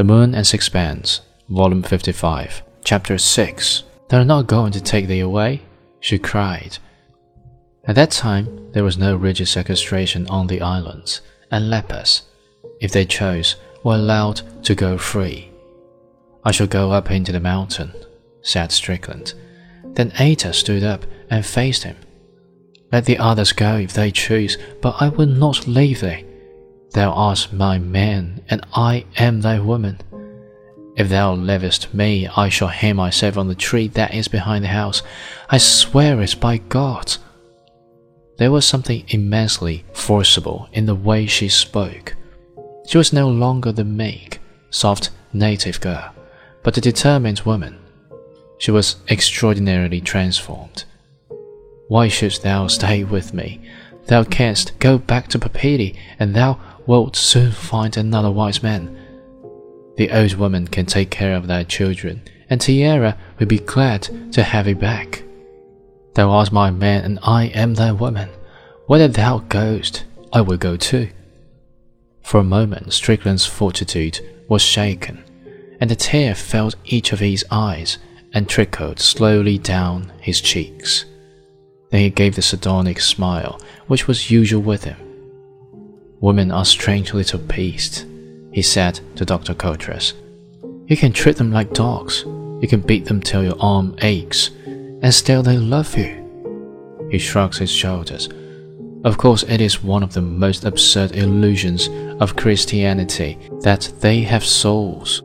The Moon and Sixpence, Volume 55, Chapter 6. They're not going to take thee away, she cried. At that time, there was no rigid sequestration on the islands, and lepers, if they chose, were allowed to go free. I shall go up into the mountain, said Strickland. Then Ata stood up and faced him. Let the others go if they choose, but I will not leave thee. Thou art my man, and I am thy woman. If thou leavest me, I shall hang myself on the tree that is behind the house. I swear it by God. There was something immensely forcible in the way she spoke. She was no longer the meek, soft native girl, but a determined woman. She was extraordinarily transformed. Why shouldst thou stay with me? Thou canst go back to Papeete, and thou wilt soon find another wise man. The old woman can take care of thy children, and Tiare will be glad to have thee back. Thou art my man, and I am thy woman. Whether thou goest, I will go too. For a moment, Strickland's fortitude was shaken, and a tear filled each of his eyes and trickled slowly down his cheeks. Then he gave the sardonic smile which was usual with him. Women are strange little beasts, he said to Dr. Coutras. You can treat them like dogs. You can beat them till your arm aches, and still they love you. He shrugs his shoulders. Of course, it is one of the most absurd illusions of Christianity that they have souls.